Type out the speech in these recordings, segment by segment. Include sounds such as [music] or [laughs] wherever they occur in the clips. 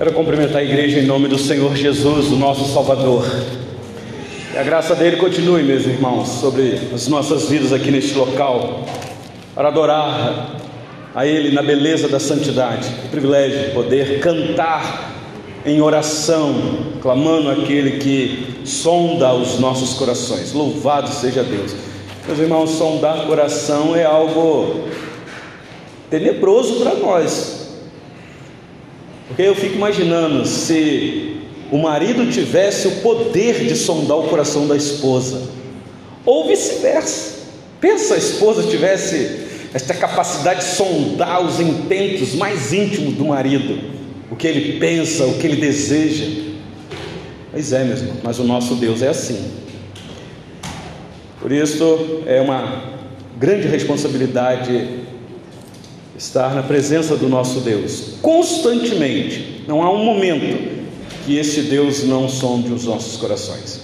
Quero cumprimentar a igreja em nome do Senhor Jesus, o nosso Salvador. Que a graça dele continue, meus irmãos, sobre as nossas vidas aqui neste local, para adorar a Ele na beleza da santidade. Que privilégio de poder cantar em oração, clamando aquele que sonda os nossos corações. Louvado seja Deus. Meus irmãos, sondar coração é algo tenebroso para nós. Porque eu fico imaginando se o marido tivesse o poder de sondar o coração da esposa, ou vice-versa. Pensa a esposa tivesse esta capacidade de sondar os intentos mais íntimos do marido, o que ele pensa, o que ele deseja. Pois é, mesmo, mas o nosso Deus é assim. Por isso é uma grande responsabilidade estar na presença do nosso Deus constantemente. Não há um momento que este Deus não sonde os nossos corações.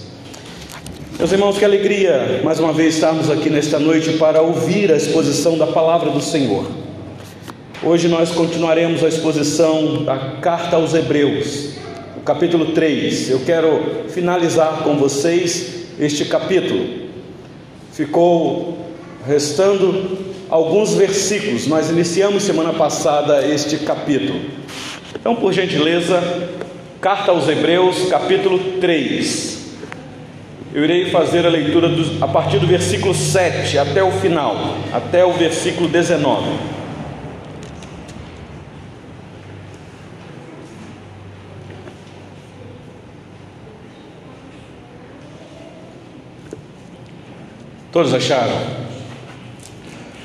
Meus irmãos, que alegria mais uma vez estarmos aqui nesta noite para ouvir a exposição da palavra do Senhor. Hoje nós continuaremos a exposição da carta aos Hebreus, o capítulo 3. Eu quero finalizar com vocês este capítulo. Ficou restando alguns versículos. Nós iniciamos semana passada este capítulo. Então, por gentileza, carta aos Hebreus, capítulo 3. Eu irei fazer a leitura do, a partir do versículo 7 até o final, até o versículo 19. Todos acharam?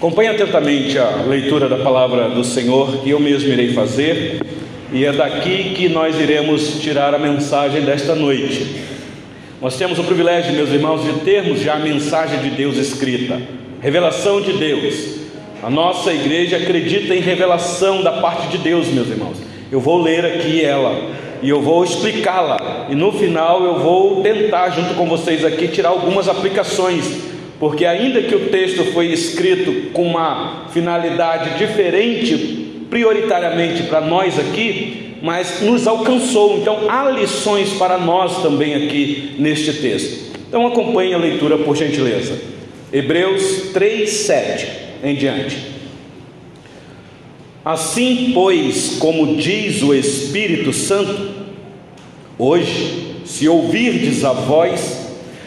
Acompanhe atentamente a leitura da palavra do Senhor que eu mesmo irei fazer, e é daqui que nós iremos tirar a mensagem desta noite. Nós temos o privilégio, meus irmãos, de termos já a mensagem de Deus escrita, revelação de Deus. A nossa igreja acredita em revelação da parte de Deus, meus irmãos. Eu vou ler aqui ela e eu vou explicá-la, e no final eu vou tentar, junto com vocês aqui, tirar algumas aplicações porque ainda que o texto foi escrito com uma finalidade diferente, prioritariamente para nós aqui, mas nos alcançou. Então há lições para nós também aqui neste texto. Então acompanhe a leitura por gentileza. Hebreus 3, 7 em diante. Assim, pois, como diz o Espírito Santo, hoje, se ouvirdes a voz,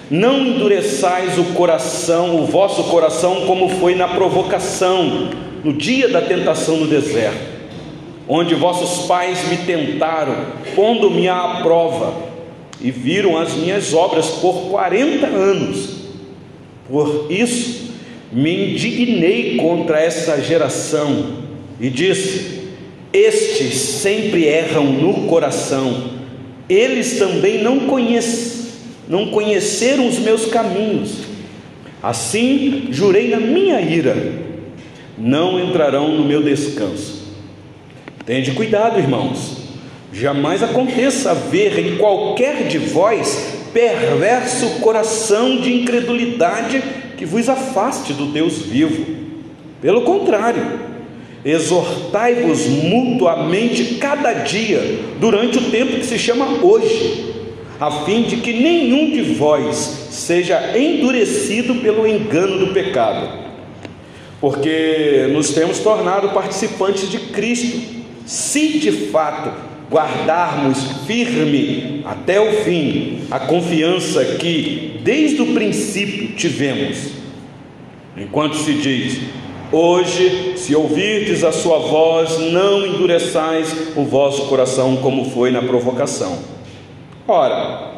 não endureçais o coração, o vosso coração, como foi na provocação, no dia da tentação no deserto, onde vossos pais me tentaram, pondo-me à prova, e viram as minhas obras por quarenta anos. Por isso me indignei contra essa geração e disse: Estes sempre erram no coração, eles também não conhecem não conheceram os meus caminhos. Assim jurei na minha ira, não entrarão no meu descanso. Tende cuidado, irmãos, jamais aconteça ver em qualquer de vós perverso coração de incredulidade que vos afaste do Deus vivo. Pelo contrário, exortai-vos mutuamente cada dia, durante o tempo que se chama hoje a fim de que nenhum de vós seja endurecido pelo engano do pecado, porque nos temos tornado participantes de Cristo, se de fato guardarmos firme até o fim a confiança que desde o princípio tivemos. Enquanto se diz: Hoje, se ouvirdes a sua voz, não endureçais o vosso coração como foi na provocação Ora,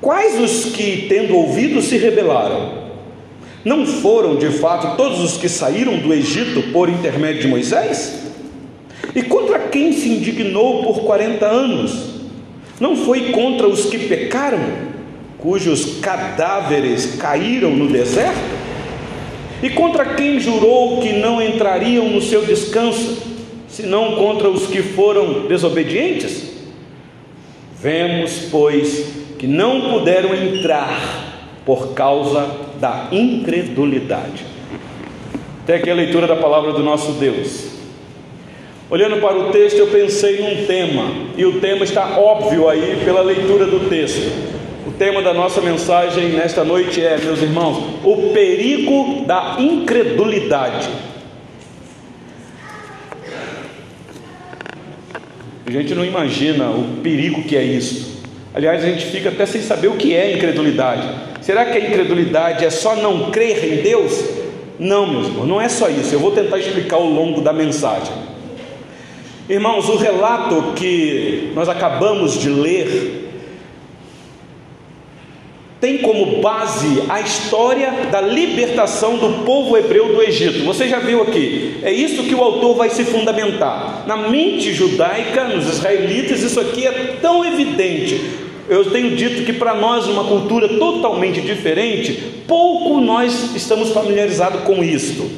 quais os que, tendo ouvido, se rebelaram? Não foram de fato todos os que saíram do Egito por intermédio de Moisés? E contra quem se indignou por quarenta anos? Não foi contra os que pecaram, cujos cadáveres caíram no deserto? E contra quem jurou que não entrariam no seu descanso, senão contra os que foram desobedientes? Vemos, pois, que não puderam entrar por causa da incredulidade. Até aqui a leitura da palavra do nosso Deus. Olhando para o texto, eu pensei num tema, e o tema está óbvio aí pela leitura do texto. O tema da nossa mensagem nesta noite é, meus irmãos, o perigo da incredulidade. A gente não imagina o perigo que é isso. Aliás, a gente fica até sem saber o que é incredulidade. Será que a incredulidade é só não crer em Deus? Não, meus irmãos, não é só isso. Eu vou tentar explicar ao longo da mensagem. Irmãos, o relato que nós acabamos de ler tem como base a história da libertação do povo hebreu do Egito. Você já viu aqui? É isso que o autor vai se fundamentar. Na mente judaica, nos israelitas, isso aqui é tão evidente. Eu tenho dito que para nós, uma cultura totalmente diferente, pouco nós estamos familiarizados com isto.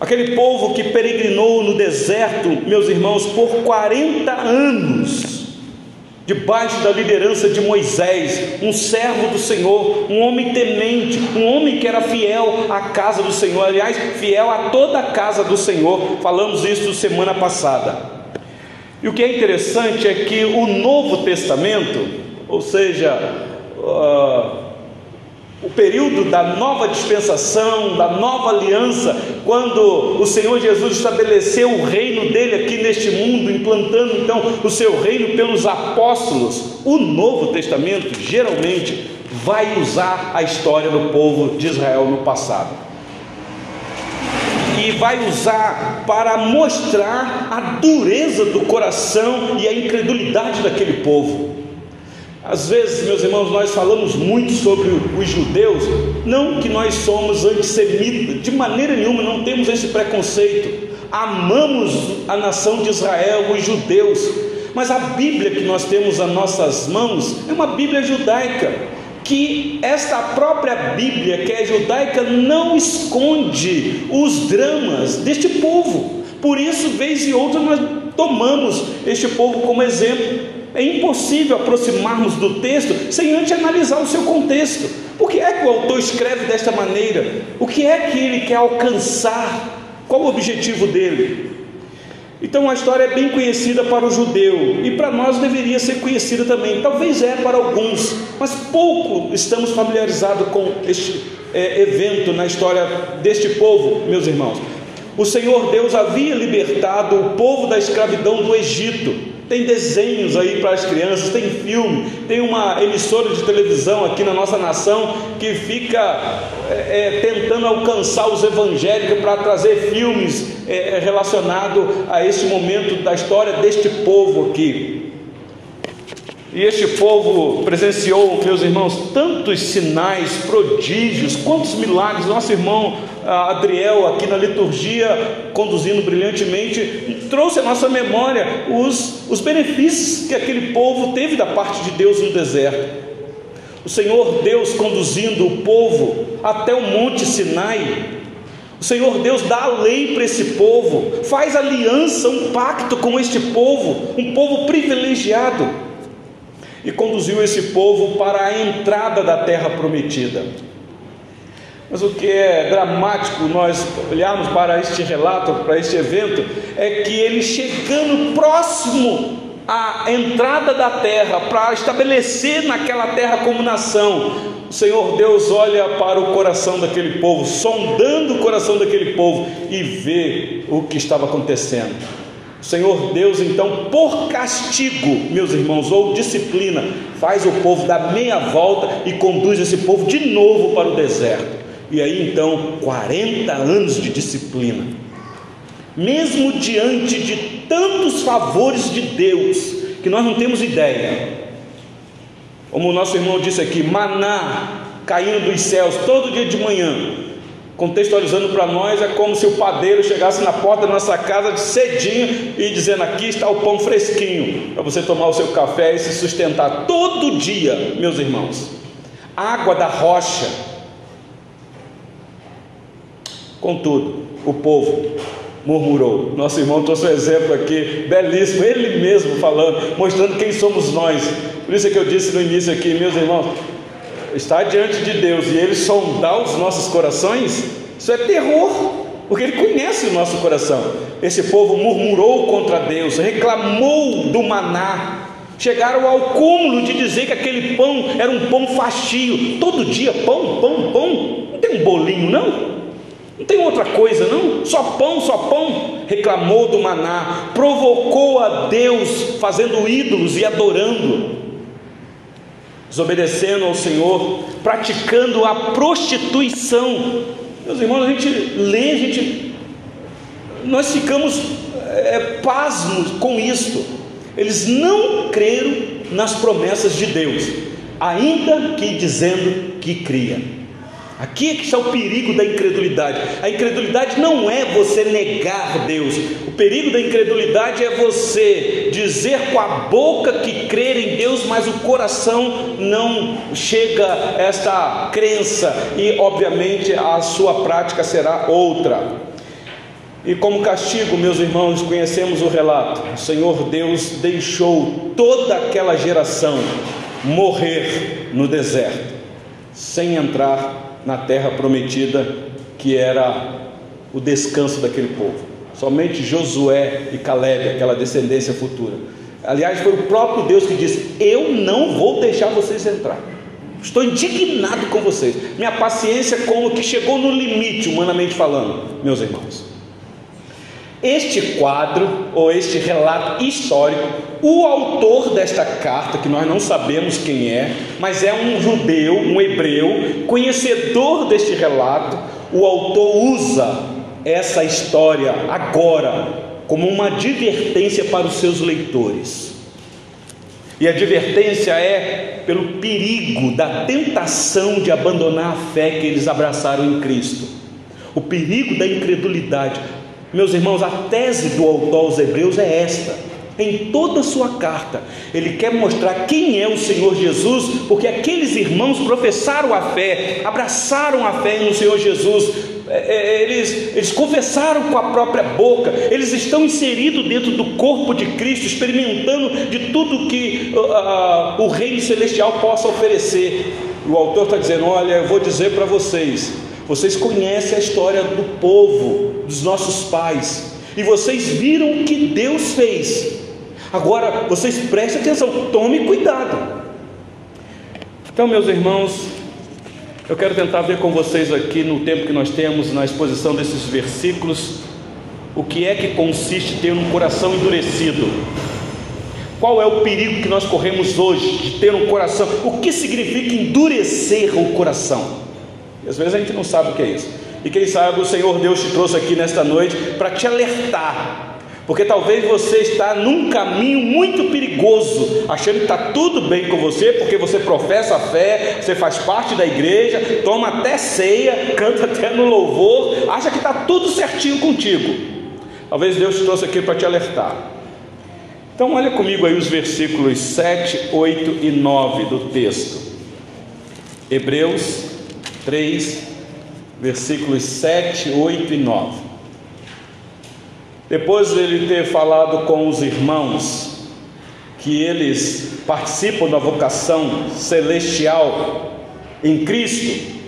Aquele povo que peregrinou no deserto, meus irmãos, por 40 anos debaixo da liderança de Moisés, um servo do Senhor, um homem temente, um homem que era fiel à casa do Senhor, aliás, fiel a toda a casa do Senhor. Falamos isso semana passada. E o que é interessante é que o Novo Testamento, ou seja, uh, o período da nova dispensação, da nova aliança, quando o Senhor Jesus estabeleceu o reino dele aqui neste mundo, implantando então o seu reino pelos apóstolos, o Novo Testamento geralmente vai usar a história do povo de Israel no passado. E vai usar para mostrar a dureza do coração e a incredulidade daquele povo. Às vezes, meus irmãos, nós falamos muito sobre os judeus, não que nós somos antissemitas, de maneira nenhuma não temos esse preconceito. Amamos a nação de Israel, os judeus, mas a Bíblia que nós temos às nossas mãos é uma Bíblia judaica, que esta própria Bíblia, que é judaica, não esconde os dramas deste povo. Por isso, vez e outra, nós tomamos este povo como exemplo. É impossível aproximarmos do texto sem antes analisar o seu contexto. Por que é que o autor escreve desta maneira? O que é que ele quer alcançar? Qual o objetivo dele? Então a história é bem conhecida para o judeu e para nós deveria ser conhecida também. Talvez é para alguns, mas pouco estamos familiarizados com este é, evento na história deste povo, meus irmãos. O Senhor Deus havia libertado o povo da escravidão do Egito tem desenhos aí para as crianças, tem filme, tem uma emissora de televisão aqui na nossa nação que fica é, é tentando alcançar os evangélicos para trazer filmes é, é relacionados a esse momento da história deste povo aqui. E este povo presenciou, meus irmãos, tantos sinais, prodígios, quantos milagres. Nosso irmão Adriel, aqui na liturgia, conduzindo brilhantemente, trouxe à nossa memória os, os benefícios que aquele povo teve da parte de Deus no deserto. O Senhor Deus conduzindo o povo até o Monte Sinai. O Senhor Deus dá a lei para esse povo, faz aliança, um pacto com este povo, um povo privilegiado, e conduziu esse povo para a entrada da terra prometida. Mas o que é dramático nós olharmos para este relato, para este evento, é que ele chegando próximo à entrada da terra, para estabelecer naquela terra como nação, o Senhor Deus olha para o coração daquele povo, sondando o coração daquele povo e vê o que estava acontecendo. O Senhor Deus, então, por castigo, meus irmãos, ou disciplina, faz o povo dar meia volta e conduz esse povo de novo para o deserto. E aí então, 40 anos de disciplina. Mesmo diante de tantos favores de Deus, que nós não temos ideia. Como o nosso irmão disse aqui, maná caindo dos céus todo dia de manhã. Contextualizando para nós, é como se o padeiro chegasse na porta da nossa casa cedinho e dizendo: Aqui está o pão fresquinho, para você tomar o seu café e se sustentar todo dia, meus irmãos. Água da rocha, Contudo, o povo murmurou. Nosso irmão trouxe um exemplo aqui, belíssimo, ele mesmo falando, mostrando quem somos nós. Por isso é que eu disse no início aqui, meus irmãos, estar diante de Deus e Ele sondar os nossos corações, isso é terror. porque Ele conhece o nosso coração. Esse povo murmurou contra Deus, reclamou do maná, chegaram ao cúmulo de dizer que aquele pão era um pão fastio, todo dia pão, pão, pão, não tem um bolinho não? Não tem outra coisa, não? Só pão, só pão. Reclamou do maná, provocou a Deus fazendo ídolos e adorando, desobedecendo ao Senhor, praticando a prostituição. Meus irmãos, a gente lê, a gente, nós ficamos é, pasmos com isto. Eles não creram nas promessas de Deus, ainda que dizendo que cria. Aqui é que está o perigo da incredulidade. A incredulidade não é você negar Deus. O perigo da incredulidade é você dizer com a boca que crer em Deus, mas o coração não chega a esta crença e, obviamente, a sua prática será outra. E como castigo, meus irmãos, conhecemos o relato. O Senhor Deus deixou toda aquela geração morrer no deserto, sem entrar na terra prometida, que era o descanso daquele povo. Somente Josué e Caleb, aquela descendência futura. Aliás, foi o próprio Deus que disse: Eu não vou deixar vocês entrar. Estou indignado com vocês. Minha paciência, como que chegou no limite, humanamente falando, meus irmãos. Este quadro, ou este relato histórico, o autor desta carta, que nós não sabemos quem é, mas é um judeu, um hebreu, conhecedor deste relato, o autor usa essa história agora como uma advertência para os seus leitores. E a advertência é pelo perigo da tentação de abandonar a fé que eles abraçaram em Cristo, o perigo da incredulidade, meus irmãos, a tese do autor aos Hebreus é esta. Em toda a sua carta, ele quer mostrar quem é o Senhor Jesus, porque aqueles irmãos professaram a fé, abraçaram a fé no Senhor Jesus, é, é, eles, eles confessaram com a própria boca, eles estão inseridos dentro do corpo de Cristo, experimentando de tudo que uh, o Reino Celestial possa oferecer. O autor está dizendo: Olha, eu vou dizer para vocês, vocês conhecem a história do povo, dos nossos pais, e vocês viram o que Deus fez. Agora, vocês prestem atenção, tome cuidado. Então, meus irmãos, eu quero tentar ver com vocês aqui, no tempo que nós temos, na exposição desses versículos, o que é que consiste ter um coração endurecido. Qual é o perigo que nós corremos hoje de ter um coração? O que significa endurecer o coração? Às vezes a gente não sabe o que é isso. E quem sabe o Senhor Deus te trouxe aqui nesta noite para te alertar. Porque talvez você está num caminho muito perigoso, achando que está tudo bem com você, porque você professa a fé, você faz parte da igreja, toma até ceia, [laughs] canta até no louvor, acha que está tudo certinho contigo. Talvez Deus te trouxe aqui para te alertar. Então, olha comigo aí os versículos 7, 8 e 9 do texto. Hebreus 3, versículos 7, 8 e 9. Depois de ele ter falado com os irmãos que eles participam da vocação celestial em Cristo,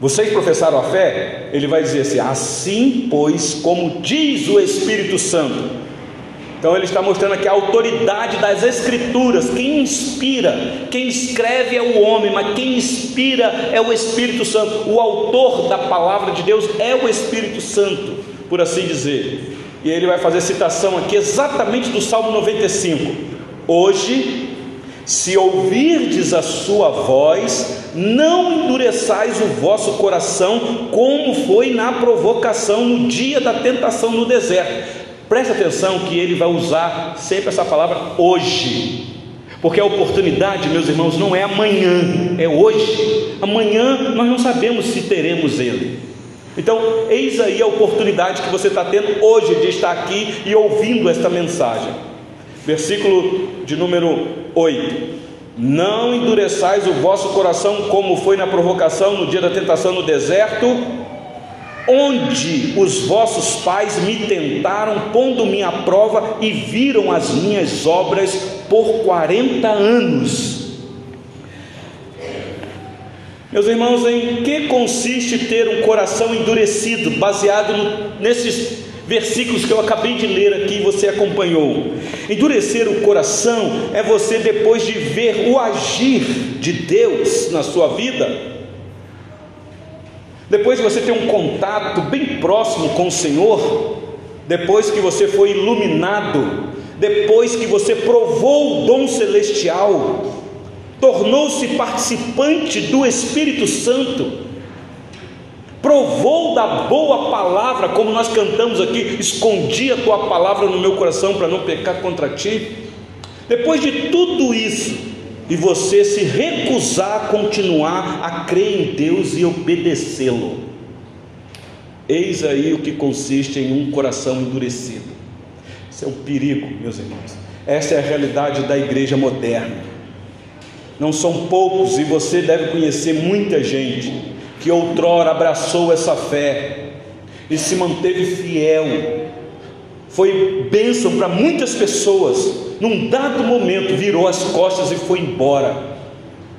vocês professaram a fé? Ele vai dizer assim: assim, pois, como diz o Espírito Santo, então ele está mostrando aqui a autoridade das Escrituras. Quem inspira, quem escreve é o homem, mas quem inspira é o Espírito Santo. O autor da palavra de Deus é o Espírito Santo, por assim dizer. E ele vai fazer citação aqui exatamente do Salmo 95. Hoje, se ouvirdes a sua voz, não endureçais o vosso coração, como foi na provocação no dia da tentação no deserto Preste atenção que ele vai usar sempre essa palavra hoje. Porque a oportunidade, meus irmãos, não é amanhã, é hoje. Amanhã nós não sabemos se teremos ele. Então, eis aí a oportunidade que você está tendo hoje de estar aqui e ouvindo esta mensagem. Versículo de número 8: Não endureçais o vosso coração como foi na provocação no dia da tentação no deserto, onde os vossos pais me tentaram, pondo-me à prova e viram as minhas obras por 40 anos. Meus irmãos, em que consiste ter um coração endurecido, baseado no, nesses versículos que eu acabei de ler aqui, você acompanhou? Endurecer o coração é você, depois de ver o agir de Deus na sua vida, depois de você ter um contato bem próximo com o Senhor, depois que você foi iluminado, depois que você provou o dom celestial, tornou-se participante do Espírito Santo, provou da boa palavra, como nós cantamos aqui, escondi a tua palavra no meu coração para não pecar contra ti. Depois de tudo isso, e você se recusar a continuar a crer em Deus e obedecê-lo, eis aí o que consiste em um coração endurecido. Isso é um perigo, meus irmãos. Essa é a realidade da igreja moderna não são poucos, e você deve conhecer muita gente que outrora abraçou essa fé e se manteve fiel. Foi bênção para muitas pessoas. Num dado momento virou as costas e foi embora.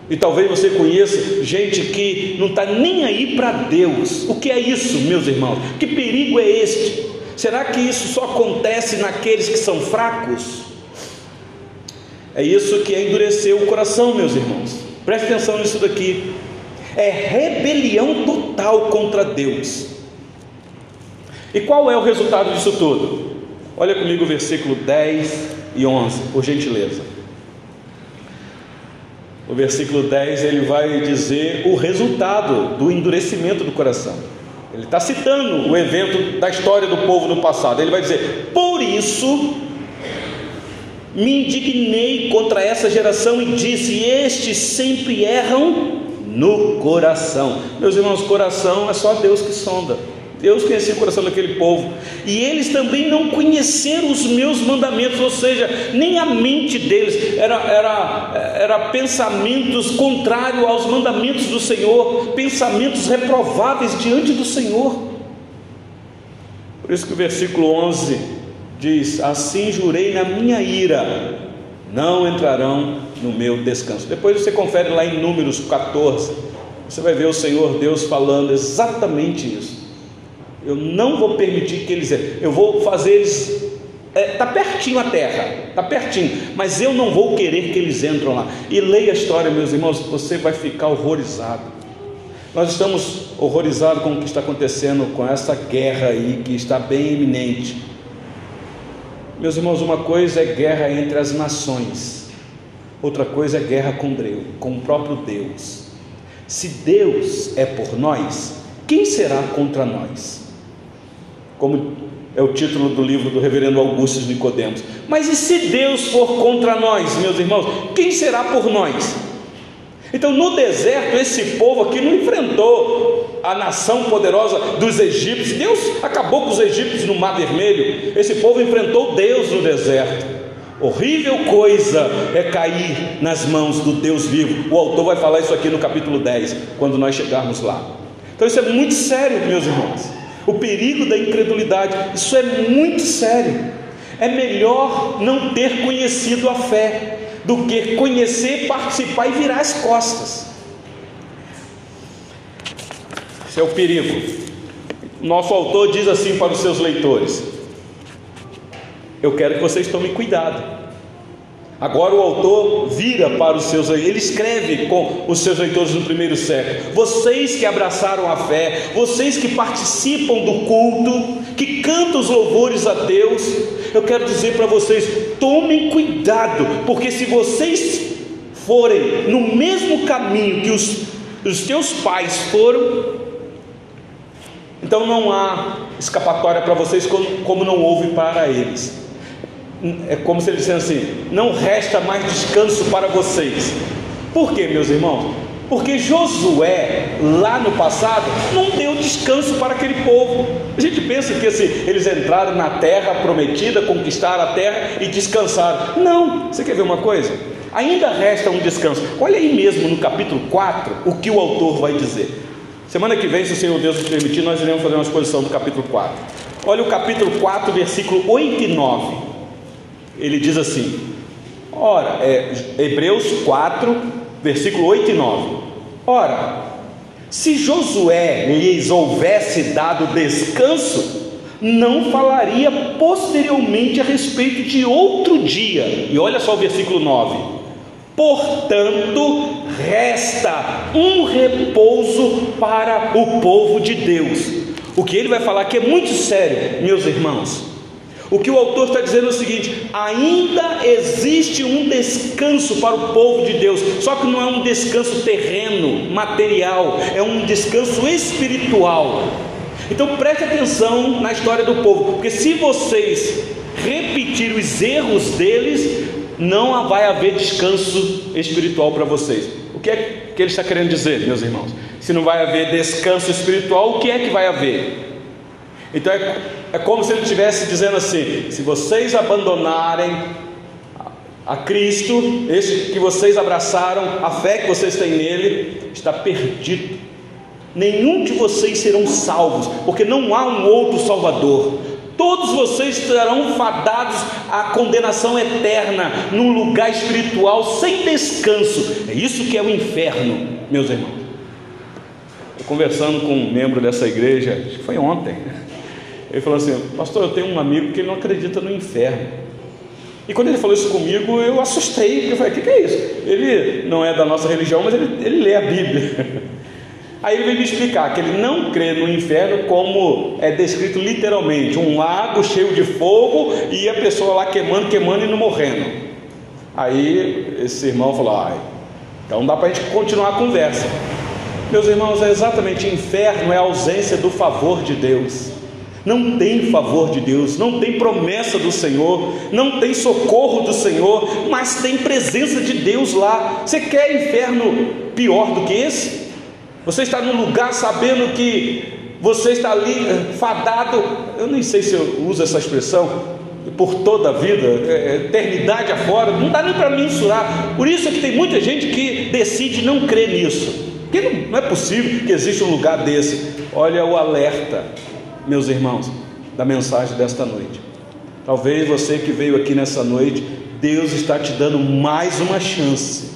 E talvez você conheça gente que não está nem aí para Deus. O que é isso, meus irmãos? Que perigo é este? Será que isso só acontece naqueles que são fracos? É isso que é endurecer o coração, meus irmãos. Preste atenção nisso daqui. É rebelião total contra Deus. E qual é o resultado disso tudo? Olha comigo o versículo 10 e 11, por gentileza. O versículo 10 ele vai dizer o resultado do endurecimento do coração. Ele está citando o evento da história do povo no passado. Ele vai dizer: Por isso me indignei contra essa geração e disse: Estes sempre erram no coração. Meus irmãos, coração é só Deus que sonda. Deus conhecia o coração daquele povo, e eles também não conheceram os meus mandamentos, ou seja, nem a mente deles era, era, era pensamentos contrários aos mandamentos do Senhor, pensamentos reprováveis diante do Senhor. Por isso que o versículo 11 diz: Assim jurei na minha ira, não entrarão no meu descanso. Depois você confere lá em Números 14, você vai ver o Senhor Deus falando exatamente isso. Eu não vou permitir que eles, eu vou fazer eles, está é, tá pertinho a terra, está pertinho, mas eu não vou querer que eles entram lá. E leia a história, meus irmãos, você vai ficar horrorizado. Nós estamos horrorizados com o que está acontecendo com essa guerra aí que está bem iminente. Meus irmãos, uma coisa é guerra entre as nações, outra coisa é guerra com Deus, com o próprio Deus. Se Deus é por nós, quem será contra nós? Como é o título do livro do reverendo Augusto Nicodemos. Mas e se Deus for contra nós, meus irmãos, quem será por nós? Então, no deserto, esse povo aqui não enfrentou a nação poderosa dos egípcios. Deus acabou com os egípcios no Mar Vermelho. Esse povo enfrentou Deus no deserto. Horrível coisa é cair nas mãos do Deus vivo. O autor vai falar isso aqui no capítulo 10, quando nós chegarmos lá. Então, isso é muito sério, meus irmãos. O perigo da incredulidade, isso é muito sério. É melhor não ter conhecido a fé do que conhecer, participar e virar as costas. Esse é o perigo. Nosso autor diz assim para os seus leitores: Eu quero que vocês tomem cuidado. Agora o autor vira para os seus ele escreve com os seus leitores no primeiro século. Vocês que abraçaram a fé, vocês que participam do culto, que cantam os louvores a Deus, eu quero dizer para vocês: tomem cuidado, porque se vocês forem no mesmo caminho que os, os teus pais foram, então não há escapatória para vocês como, como não houve para eles é como se ele dissesse assim: não resta mais descanso para vocês. Por quê, meus irmãos? Porque Josué, lá no passado, não deu descanso para aquele povo. A gente pensa que assim, eles entraram na terra prometida, conquistaram a terra e descansaram. Não, você quer ver uma coisa? Ainda resta um descanso. Olha aí mesmo no capítulo 4 o que o autor vai dizer. Semana que vem, se o Senhor Deus nos permitir, nós iremos fazer uma exposição do capítulo 4. Olha o capítulo 4, versículo 8 e 9 ele diz assim: ora, é, Hebreus 4, versículo 8 e 9. Ora, Se Josué lhes houvesse dado descanso, não falaria posteriormente a respeito de outro dia. E olha só o versículo 9: Portanto, resta um repouso para o povo de Deus. O que ele vai falar aqui é muito sério, meus irmãos. O que o autor está dizendo é o seguinte: ainda existe um descanso para o povo de Deus, só que não é um descanso terreno, material, é um descanso espiritual. Então preste atenção na história do povo, porque se vocês repetirem os erros deles, não vai haver descanso espiritual para vocês. O que é que ele está querendo dizer, meus irmãos? Se não vai haver descanso espiritual, o que é que vai haver? Então é, é como se ele estivesse dizendo assim: se vocês abandonarem a Cristo, este que vocês abraçaram, a fé que vocês têm nele, está perdido nenhum de vocês serão salvos, porque não há um outro Salvador. Todos vocês estarão fadados à condenação eterna, num lugar espiritual sem descanso. É isso que é o inferno, meus irmãos. Eu conversando com um membro dessa igreja, acho que foi ontem, ele falou assim: Pastor, eu tenho um amigo que não acredita no inferno. E quando ele falou isso comigo, eu assustei, eu falei: O que, que é isso? Ele não é da nossa religião, mas ele, ele lê a Bíblia. [laughs] Aí ele vem me explicar que ele não crê no inferno como é descrito literalmente, um lago cheio de fogo e a pessoa lá queimando, queimando e não morrendo. Aí esse irmão falou: ah, então dá para a gente continuar a conversa. Meus irmãos, é exatamente inferno é a ausência do favor de Deus. Não tem favor de Deus, não tem promessa do Senhor, não tem socorro do Senhor, mas tem presença de Deus lá. Você quer inferno pior do que esse? Você está num lugar sabendo que você está ali eh, fadado, eu nem sei se eu uso essa expressão, por toda a vida, é, eternidade afora, não dá nem para mensurar. Por isso é que tem muita gente que decide não crer nisso. Porque não, não é possível que exista um lugar desse. Olha o alerta, meus irmãos, da mensagem desta noite. Talvez você que veio aqui nessa noite, Deus está te dando mais uma chance.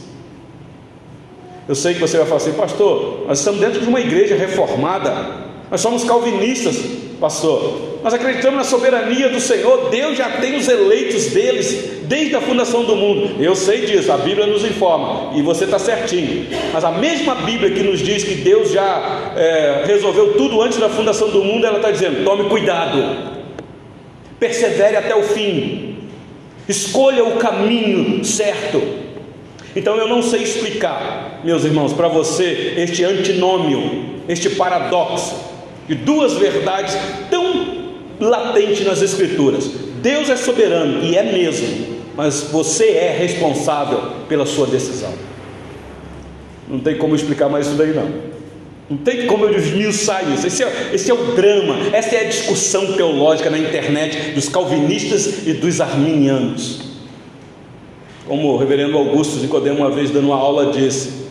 Eu sei que você vai falar assim, pastor, nós estamos dentro de uma igreja reformada, nós somos calvinistas, pastor. Nós acreditamos na soberania do Senhor, Deus já tem os eleitos deles desde a fundação do mundo. Eu sei disso, a Bíblia nos informa, e você está certinho. Mas a mesma Bíblia que nos diz que Deus já é, resolveu tudo antes da fundação do mundo, ela está dizendo: tome cuidado, persevere até o fim, escolha o caminho certo. Então eu não sei explicar, meus irmãos, para você este antinômio, este paradoxo de duas verdades tão latentes nas Escrituras. Deus é soberano e é mesmo, mas você é responsável pela sua decisão. Não tem como explicar mais isso daí não. Não tem como eu esmiuçar isso. Esse é, esse é o drama, essa é a discussão teológica na internet dos calvinistas e dos arminianos. Como o reverendo Augusto Nicodemo uma vez dando uma aula disse,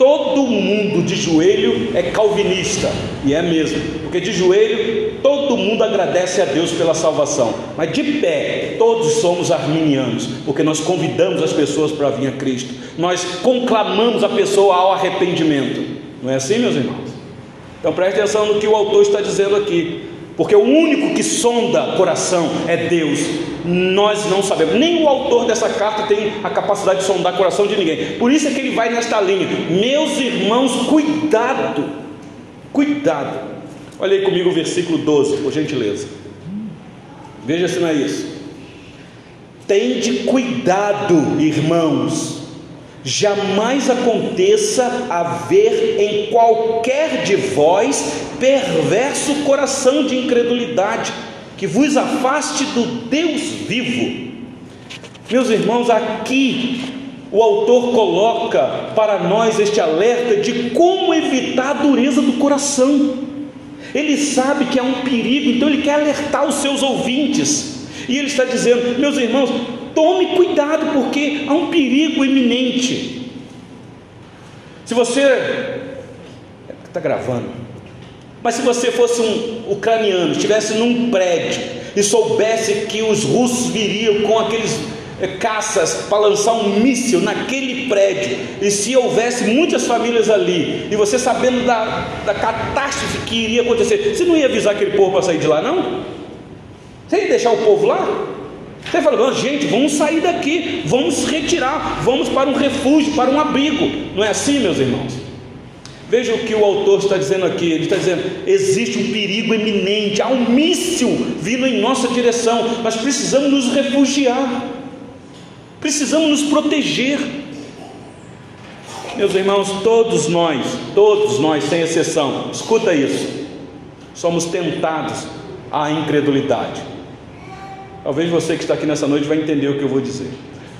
todo mundo de joelho é calvinista, e é mesmo, porque de joelho todo mundo agradece a Deus pela salvação, mas de pé todos somos arminianos, porque nós convidamos as pessoas para vir a Cristo, nós conclamamos a pessoa ao arrependimento, não é assim, meus irmãos? Então preste atenção no que o autor está dizendo aqui porque o único que sonda coração é Deus. Nós não sabemos, nem o autor dessa carta tem a capacidade de sondar coração de ninguém. Por isso é que ele vai nesta linha. Meus irmãos, cuidado, cuidado. Olha aí comigo o versículo 12, por gentileza. Veja se não é isso. Tende cuidado, irmãos Jamais aconteça haver em qualquer de vós perverso coração de incredulidade, que vos afaste do Deus vivo. Meus irmãos, aqui o autor coloca para nós este alerta de como evitar a dureza do coração. Ele sabe que há um perigo, então ele quer alertar os seus ouvintes. E ele está dizendo: meus irmãos, Tome cuidado, porque há um perigo iminente. Se você. Está gravando. Mas se você fosse um ucraniano, estivesse num prédio e soubesse que os russos viriam com aqueles é, caças para lançar um míssil naquele prédio, e se houvesse muitas famílias ali, e você sabendo da, da catástrofe que iria acontecer, você não ia avisar aquele povo para sair de lá, não? Você ia deixar o povo lá? Você fala, gente, vamos sair daqui, vamos retirar, vamos para um refúgio, para um abrigo. Não é assim, meus irmãos? Veja o que o autor está dizendo aqui: ele está dizendo, existe um perigo eminente, há um míssil vindo em nossa direção, mas precisamos nos refugiar, precisamos nos proteger. Meus irmãos, todos nós, todos nós, sem exceção, escuta isso, somos tentados à incredulidade. Talvez você que está aqui nessa noite vai entender o que eu vou dizer.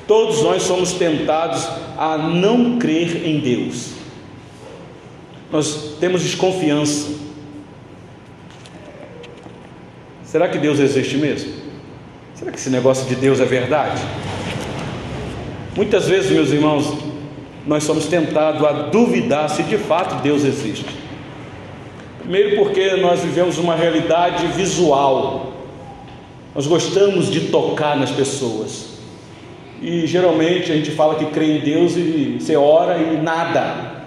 Todos nós somos tentados a não crer em Deus. Nós temos desconfiança. Será que Deus existe mesmo? Será que esse negócio de Deus é verdade? Muitas vezes, meus irmãos, nós somos tentados a duvidar se de fato Deus existe. Primeiro, porque nós vivemos uma realidade visual, nós gostamos de tocar nas pessoas. E geralmente a gente fala que crê em Deus e você ora e nada.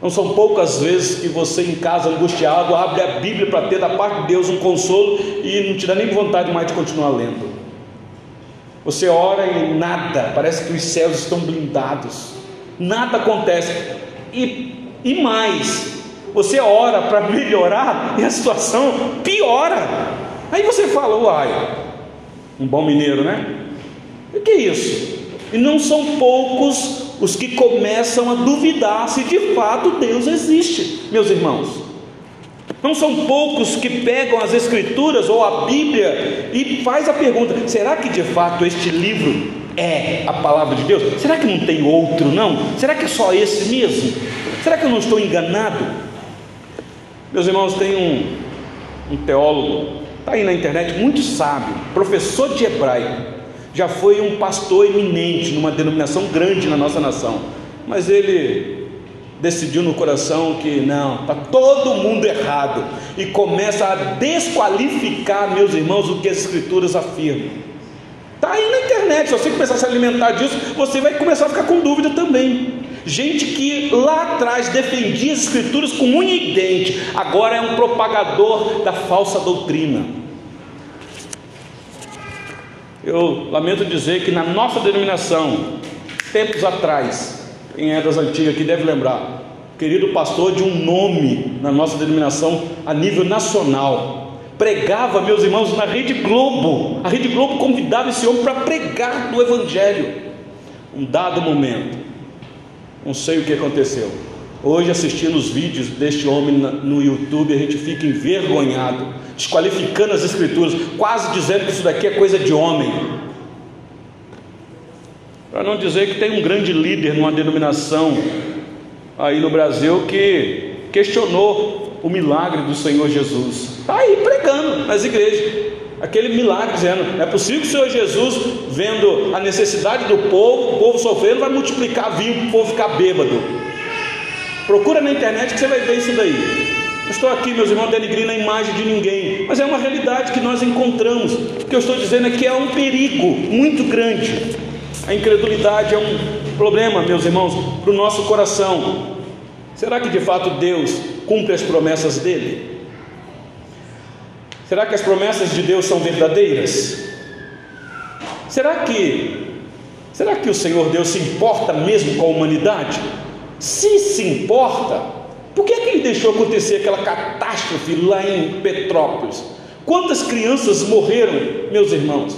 Não são poucas vezes que você em casa angustiado abre a Bíblia para ter da parte de Deus um consolo e não te dá nem vontade mais de continuar lendo. Você ora e nada, parece que os céus estão blindados, nada acontece. E, e mais, você ora para melhorar e a situação piora. Aí você fala, uai, um bom mineiro, né? O que é isso? E não são poucos os que começam a duvidar se de fato Deus existe, meus irmãos. Não são poucos que pegam as escrituras ou a Bíblia e faz a pergunta: será que de fato este livro é a palavra de Deus? Será que não tem outro não? Será que é só esse mesmo? Será que eu não estou enganado? Meus irmãos, tem um, um teólogo Está aí na internet, muito sábio, professor de hebraico, já foi um pastor eminente numa denominação grande na nossa nação, mas ele decidiu no coração que não, está todo mundo errado e começa a desqualificar, meus irmãos, o que as escrituras afirmam. Está aí na internet, se você começar a se alimentar disso, você vai começar a ficar com dúvida também. Gente que lá atrás defendia as escrituras com unha e dente, agora é um propagador da falsa doutrina. Eu lamento dizer que na nossa denominação, tempos atrás, quem é das antigas aqui deve lembrar, querido pastor de um nome na nossa denominação a nível nacional, pregava, meus irmãos, na Rede Globo. A Rede Globo convidava esse homem para pregar no Evangelho. Um dado momento, não sei o que aconteceu. Hoje, assistindo os vídeos deste homem no YouTube, a gente fica envergonhado, desqualificando as Escrituras, quase dizendo que isso daqui é coisa de homem. Para não dizer que tem um grande líder numa denominação aí no Brasil que questionou o milagre do Senhor Jesus. Está aí pregando nas igrejas aquele milagre, dizendo: é possível que o Senhor Jesus, vendo a necessidade do povo, o povo sofrendo, vai multiplicar vinho para o povo ficar bêbado. Procura na internet que você vai ver isso daí. Não estou aqui, meus irmãos, denigrindo a imagem de ninguém, mas é uma realidade que nós encontramos. O que eu estou dizendo é que é um perigo muito grande. A incredulidade é um problema, meus irmãos, para o nosso coração. Será que de fato Deus cumpre as promessas dele? Será que as promessas de Deus são verdadeiras? Será que será que o Senhor Deus se importa mesmo com a humanidade? Se se importa, por que, é que ele deixou acontecer aquela catástrofe lá em Petrópolis? Quantas crianças morreram, meus irmãos?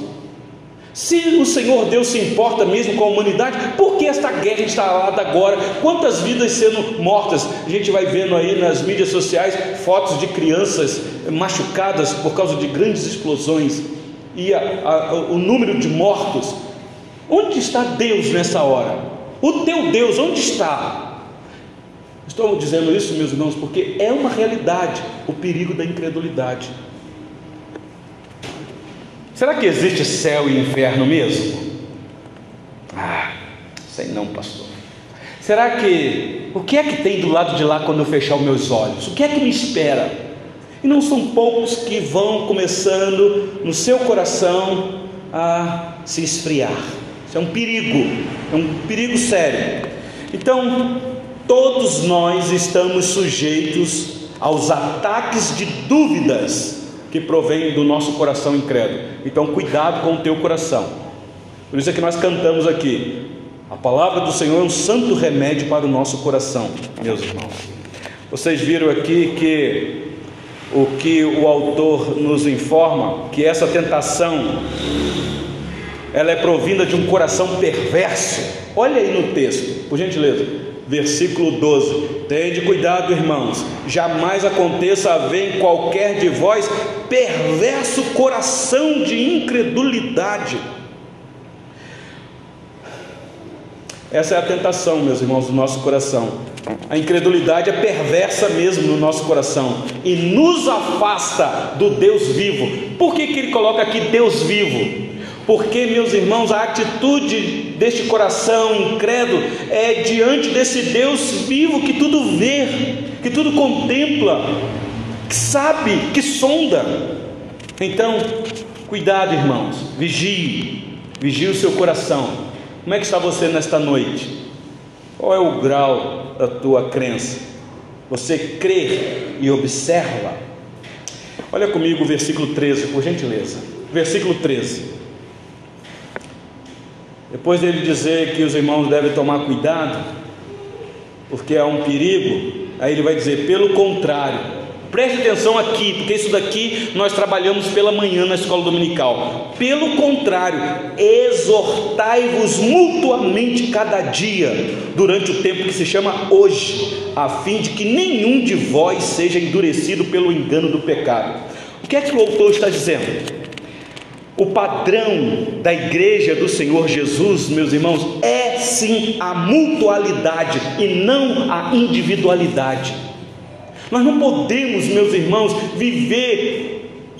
Se o Senhor Deus se importa mesmo com a humanidade, por que esta guerra instalada agora? Quantas vidas sendo mortas? A gente vai vendo aí nas mídias sociais fotos de crianças machucadas por causa de grandes explosões e a, a, o número de mortos. Onde está Deus nessa hora? O teu Deus, onde está? Estou dizendo isso, meus irmãos, porque é uma realidade o perigo da incredulidade. Será que existe céu e inferno mesmo? Ah, sei não, pastor. Será que o que é que tem do lado de lá quando eu fechar os meus olhos? O que é que me espera? E não são poucos que vão começando no seu coração a se esfriar. Isso é um perigo, é um perigo sério. Então, todos nós estamos sujeitos aos ataques de dúvidas que provêm do nosso coração incrédulo. Então, cuidado com o teu coração. Por isso é que nós cantamos aqui: a palavra do Senhor é um santo remédio para o nosso coração, meus irmãos. Vocês viram aqui que o que o autor nos informa, que essa tentação ela é provinda de um coração perverso. Olha aí no texto, por gentileza, versículo 12. Tende cuidado, irmãos, jamais aconteça haver em qualquer de vós perverso coração de incredulidade. Essa é a tentação, meus irmãos, do nosso coração. A incredulidade é perversa mesmo no nosso coração e nos afasta do Deus vivo. Por que, que ele coloca aqui Deus vivo? Porque, meus irmãos, a atitude deste coração incrédulo é diante desse Deus vivo que tudo vê, que tudo contempla, que sabe, que sonda. Então, cuidado, irmãos, vigie, vigie o seu coração. Como é que está você nesta noite? Qual é o grau da tua crença? Você crê e observa? Olha comigo o versículo 13, por gentileza. Versículo 13. Depois dele dizer que os irmãos devem tomar cuidado, porque há um perigo, aí ele vai dizer: pelo contrário, Preste atenção aqui, porque isso daqui nós trabalhamos pela manhã na escola dominical. Pelo contrário, exortai-vos mutuamente cada dia, durante o tempo que se chama hoje, a fim de que nenhum de vós seja endurecido pelo engano do pecado. O que é que o autor está dizendo? O padrão da igreja do Senhor Jesus, meus irmãos, é sim a mutualidade e não a individualidade. Nós não podemos, meus irmãos, viver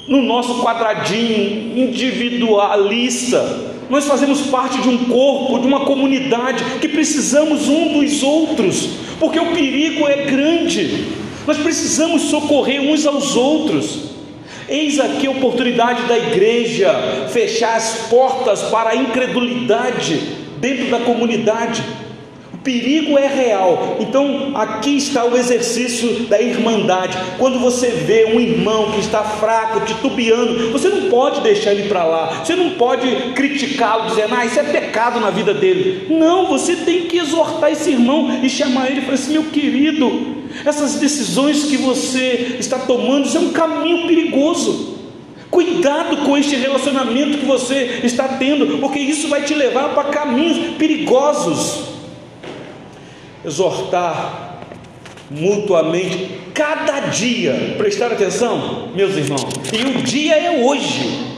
no nosso quadradinho individualista. Nós fazemos parte de um corpo, de uma comunidade que precisamos um dos outros, porque o perigo é grande. Nós precisamos socorrer uns aos outros. Eis aqui a oportunidade da igreja fechar as portas para a incredulidade dentro da comunidade perigo é real. Então, aqui está o exercício da irmandade. Quando você vê um irmão que está fraco, titubeando, você não pode deixar ele para lá. Você não pode criticá-lo dizendo: "Ah, isso é pecado na vida dele". Não, você tem que exortar esse irmão e chamar ele e falar assim: "Meu querido, essas decisões que você está tomando, isso é um caminho perigoso". Cuidado com este relacionamento que você está tendo, porque isso vai te levar para caminhos perigosos exortar mutuamente cada dia. Prestar atenção, meus irmãos. E o dia é hoje.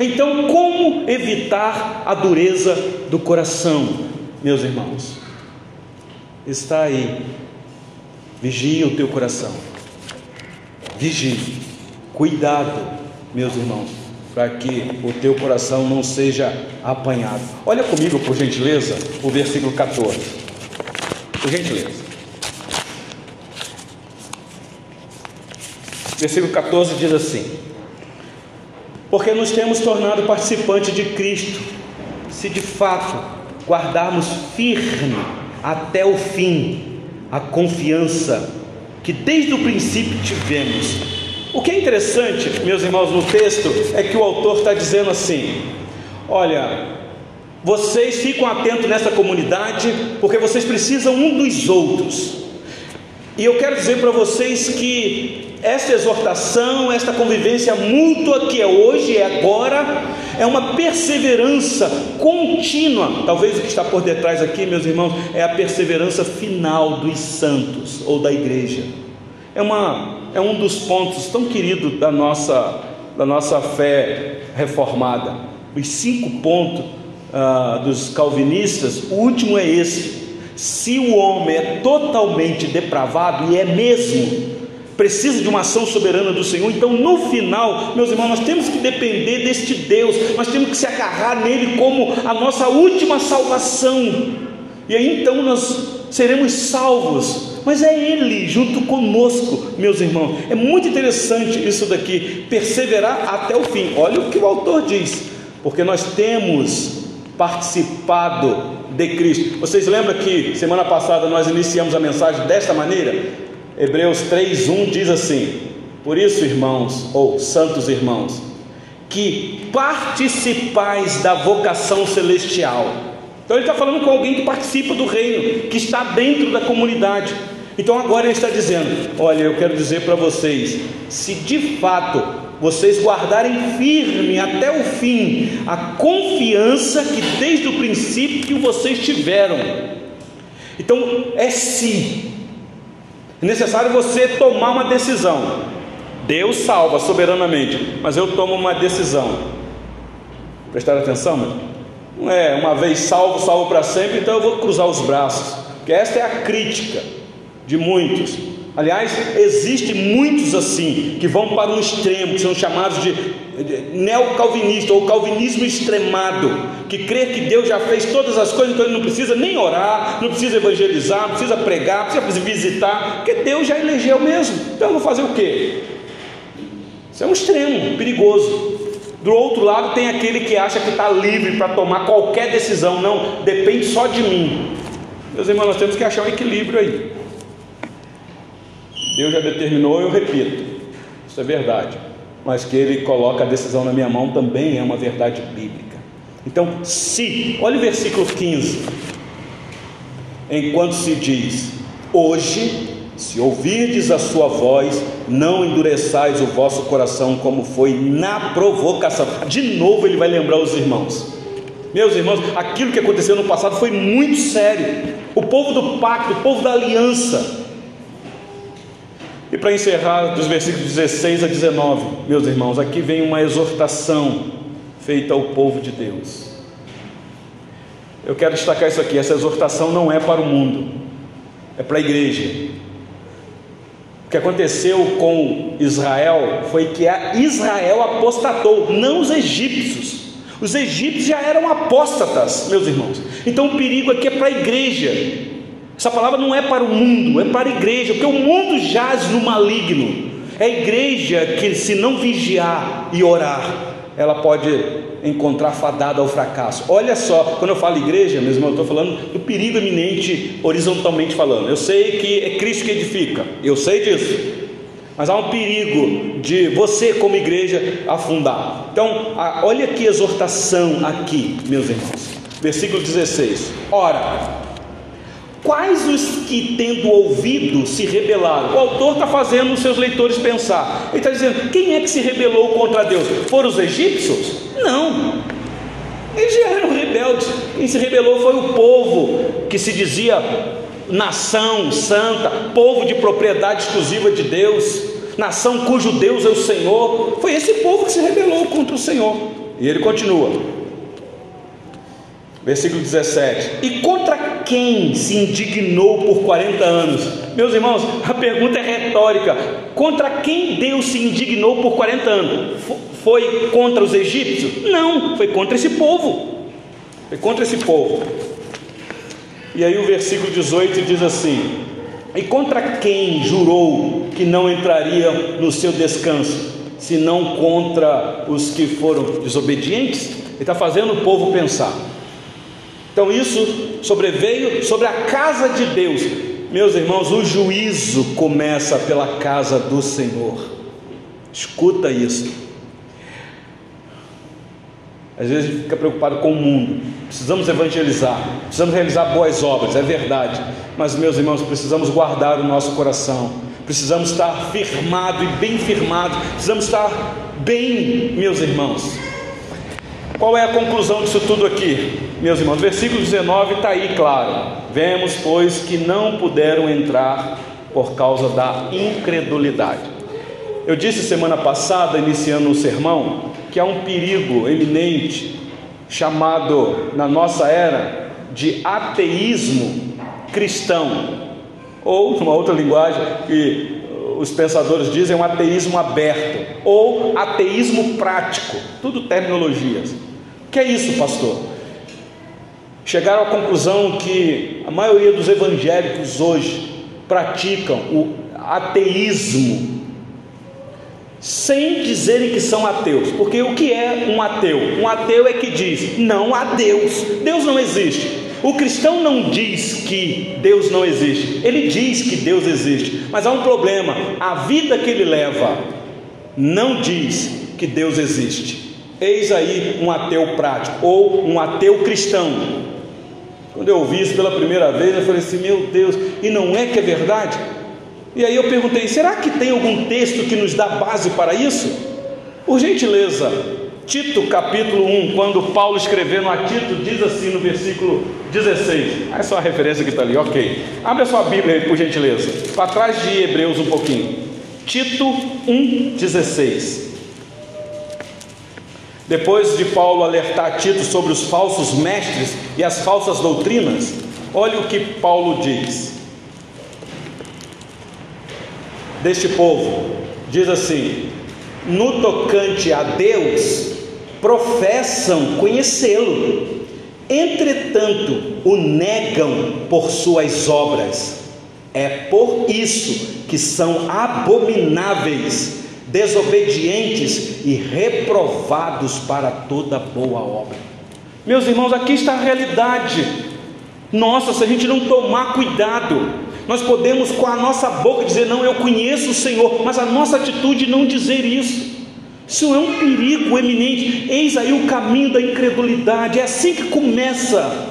Então, como evitar a dureza do coração, meus irmãos? Está aí. Vigia o teu coração. Vigie. Cuidado, meus irmãos, para que o teu coração não seja apanhado. Olha comigo, por gentileza, o versículo 14. Por gentileza. Versículo 14 diz assim: Porque nos temos tornado participantes de Cristo, se de fato guardarmos firme até o fim a confiança que desde o princípio tivemos. O que é interessante, meus irmãos, no texto é que o autor está dizendo assim: olha, vocês ficam atentos nessa comunidade, porque vocês precisam um dos outros. E eu quero dizer para vocês que esta exortação, esta convivência mútua que é hoje é agora, é uma perseverança contínua. Talvez o que está por detrás aqui, meus irmãos, é a perseverança final dos santos ou da igreja. É, uma, é um dos pontos tão queridos da nossa, da nossa fé reformada. Os cinco pontos ah, dos calvinistas, o último é esse: se o homem é totalmente depravado, e é mesmo, precisa de uma ação soberana do Senhor, então no final, meus irmãos, nós temos que depender deste Deus, nós temos que se agarrar nele como a nossa última salvação, e aí então nós seremos salvos, mas é Ele junto conosco, meus irmãos. É muito interessante isso daqui, perseverar até o fim. Olha o que o autor diz, porque nós temos participado de Cristo. Vocês lembram que semana passada nós iniciamos a mensagem desta maneira? Hebreus 3:1 diz assim: Por isso, irmãos, ou santos irmãos, que participais da vocação celestial. Então ele está falando com alguém que participa do reino, que está dentro da comunidade. Então agora ele está dizendo: Olha, eu quero dizer para vocês, se de fato vocês guardarem firme até o fim a confiança que desde o princípio vocês tiveram. Então é se. É necessário você tomar uma decisão. Deus salva soberanamente, mas eu tomo uma decisão. Prestar atenção, meu? Não é uma vez salvo, salvo para sempre, então eu vou cruzar os braços. Porque esta é a crítica de muitos. Aliás, existem muitos assim, que vão para um extremo, que são chamados de, de neocalvinista ou calvinismo extremado, que crê que Deus já fez todas as coisas, então ele não precisa nem orar, não precisa evangelizar, não precisa pregar, não precisa visitar, porque Deus já elegeu mesmo. Então eu vou fazer o quê? Isso é um extremo, perigoso. Do outro lado tem aquele que acha que está livre para tomar qualquer decisão, não, depende só de mim. Meus irmãos, nós temos que achar um equilíbrio aí. Deus já determinou, eu repito, isso é verdade, mas que Ele coloca a decisão na minha mão também é uma verdade bíblica. Então, se, olha o versículo 15: enquanto se diz, hoje, se ouvirdes a sua voz, não endureçais o vosso coração, como foi na provocação. De novo, ele vai lembrar os irmãos. Meus irmãos, aquilo que aconteceu no passado foi muito sério. O povo do pacto, o povo da aliança, e para encerrar, dos versículos 16 a 19, meus irmãos, aqui vem uma exortação feita ao povo de Deus. Eu quero destacar isso aqui: essa exortação não é para o mundo, é para a igreja. O que aconteceu com Israel foi que Israel apostatou, não os egípcios. Os egípcios já eram apóstatas, meus irmãos. Então o perigo aqui é para a igreja. Essa palavra não é para o mundo, é para a igreja, porque o mundo jaz no maligno. É a igreja que, se não vigiar e orar, ela pode encontrar fadada ao fracasso. Olha só, quando eu falo igreja, mesmo eu estou falando do perigo eminente, horizontalmente falando. Eu sei que é Cristo que edifica, eu sei disso. Mas há um perigo de você, como igreja, afundar. Então, olha que exortação aqui, meus irmãos. Versículo 16: Ora, Quais os que, tendo ouvido, se rebelaram? O autor está fazendo os seus leitores pensar. Ele está dizendo: quem é que se rebelou contra Deus? Foram os egípcios? Não. Eles já eram rebeldes. Quem se rebelou foi o povo que se dizia nação santa, povo de propriedade exclusiva de Deus, nação cujo Deus é o Senhor. Foi esse povo que se rebelou contra o Senhor. E ele continua. Versículo 17: E contra quem se indignou por 40 anos? Meus irmãos, a pergunta é retórica: contra quem Deus se indignou por 40 anos? Foi contra os egípcios? Não, foi contra esse povo. Foi contra esse povo. E aí o versículo 18 diz assim: E contra quem jurou que não entraria no seu descanso, senão contra os que foram desobedientes? Ele está fazendo o povo pensar. Então isso sobreveio sobre a casa de Deus. Meus irmãos, o juízo começa pela casa do Senhor. Escuta isso. Às vezes a gente fica preocupado com o mundo. Precisamos evangelizar, precisamos realizar boas obras, é verdade. Mas, meus irmãos, precisamos guardar o nosso coração. Precisamos estar firmado e bem firmado. Precisamos estar bem, meus irmãos. Qual é a conclusão disso tudo aqui, meus irmãos? Versículo 19 está aí claro. Vemos, pois, que não puderam entrar por causa da incredulidade. Eu disse semana passada, iniciando o sermão, que há um perigo eminente chamado na nossa era de ateísmo cristão, ou numa outra linguagem que os pensadores dizem um ateísmo aberto ou ateísmo prático, tudo terminologias que é isso, pastor? Chegaram à conclusão que a maioria dos evangélicos hoje praticam o ateísmo. sem dizerem que são ateus. Porque o que é um ateu? Um ateu é que diz: não há Deus, Deus não existe. O cristão não diz que Deus não existe, ele diz que Deus existe, mas há um problema: a vida que ele leva não diz que Deus existe. Eis aí um ateu prático ou um ateu cristão. Quando eu ouvi isso pela primeira vez, eu falei assim: meu Deus, e não é que é verdade? E aí eu perguntei: será que tem algum texto que nos dá base para isso? Por gentileza, Tito capítulo 1, quando Paulo escrevendo a Tito, diz assim no versículo 16. Ah, é só a referência que está ali, ok. Abre a sua Bíblia aí, por gentileza. Para trás de Hebreus um pouquinho. Tito 1, 16. Depois de Paulo alertar Tito sobre os falsos mestres e as falsas doutrinas, olha o que Paulo diz. Deste povo, diz assim: no tocante a Deus, professam conhecê-lo, entretanto o negam por suas obras. É por isso que são abomináveis, desobedientes e reprovados para toda boa obra. Meus irmãos, aqui está a realidade. Nossa, se a gente não tomar cuidado, nós podemos com a nossa boca dizer: Não, eu conheço o Senhor, mas a nossa atitude não dizer isso. Isso é um perigo eminente. Eis aí o caminho da incredulidade. É assim que começa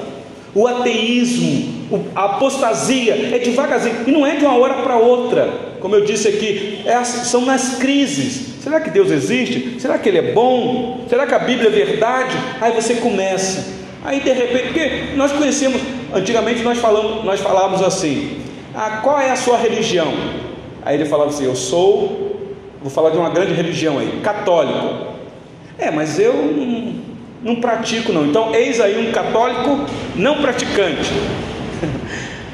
o ateísmo, a apostasia. É devagarzinho. E não é de uma hora para outra. Como eu disse aqui, é, são nas crises. Será que Deus existe? Será que Ele é bom? Será que a Bíblia é verdade? Aí você começa. Aí de repente, porque nós conhecemos, antigamente nós falamos, nós falávamos assim: ah, qual é a sua religião? Aí ele falava assim: Eu sou vou falar de uma grande religião aí, católico. É, mas eu não, não pratico não. Então, eis aí um católico não praticante.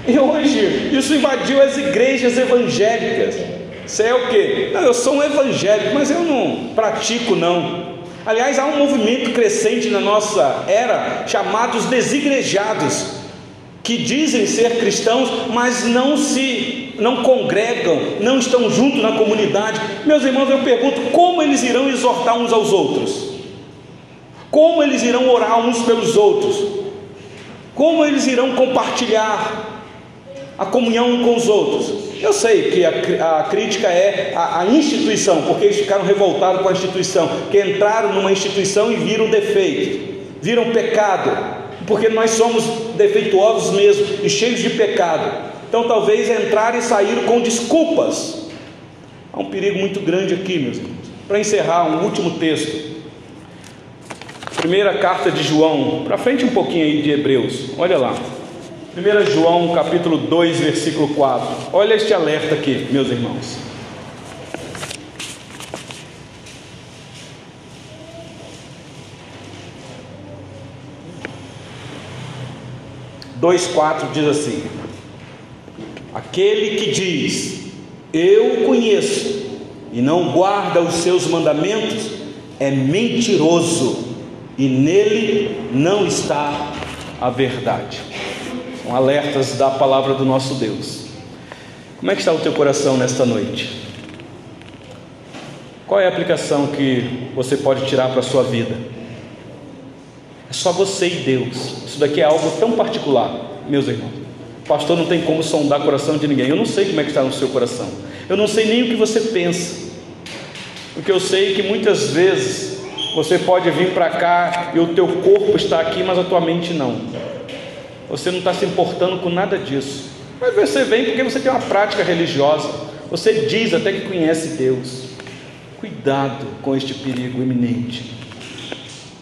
E hoje isso invadiu as igrejas evangélicas. Você é o quê? Não, eu sou um evangélico, mas eu não pratico não. Aliás, há um movimento crescente na nossa era chamados desigrejados, que dizem ser cristãos, mas não se não congregam, não estão juntos na comunidade. Meus irmãos, eu pergunto: como eles irão exortar uns aos outros? Como eles irão orar uns pelos outros? Como eles irão compartilhar a comunhão com os outros? Eu sei que a, a crítica é a, a, instituição, porque eles ficaram revoltados com a instituição, que entraram numa instituição e viram defeito, viram pecado, porque nós somos defeituosos mesmo e cheios de pecado. Então, talvez entrar e sair com desculpas. Há um perigo muito grande aqui, meus irmãos. Para encerrar, um último texto. Primeira carta de João, para frente um pouquinho aí de Hebreus, olha lá. 1 João capítulo 2, versículo 4. Olha este alerta aqui, meus irmãos. Dois quatro diz assim: Aquele que diz, Eu conheço, e não guarda os seus mandamentos, é mentiroso, e nele não está a verdade. São alertas da palavra do nosso Deus. Como é que está o teu coração nesta noite? Qual é a aplicação que você pode tirar para a sua vida? É só você e Deus. Isso daqui é algo tão particular, meus irmãos. Pastor, não tem como sondar o coração de ninguém. Eu não sei como é que está no seu coração. Eu não sei nem o que você pensa. Porque eu sei que muitas vezes você pode vir para cá e o teu corpo está aqui, mas a tua mente não. Você não está se importando com nada disso. Mas você vem porque você tem uma prática religiosa. Você diz até que conhece Deus. Cuidado com este perigo iminente.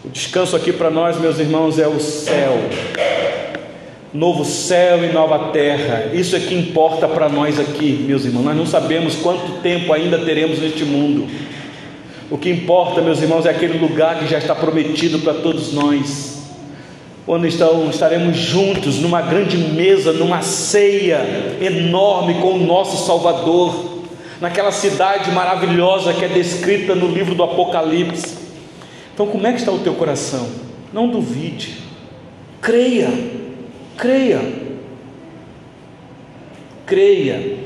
O descanso aqui para nós, meus irmãos, é o céu novo céu e nova terra. Isso é que importa para nós aqui, meus irmãos. Nós não sabemos quanto tempo ainda teremos neste mundo. O que importa, meus irmãos, é aquele lugar que já está prometido para todos nós. Quando estão, estaremos juntos numa grande mesa, numa ceia enorme com o nosso Salvador, naquela cidade maravilhosa que é descrita no livro do Apocalipse. Então, como é que está o teu coração? Não duvide, creia Creia. Creia.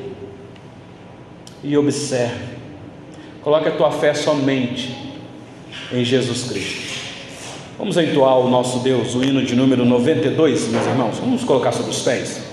E observe. Coloque a tua fé somente em Jesus Cristo. Vamos entoar o nosso Deus, o hino de número 92, meus irmãos. Vamos colocar sobre os pés.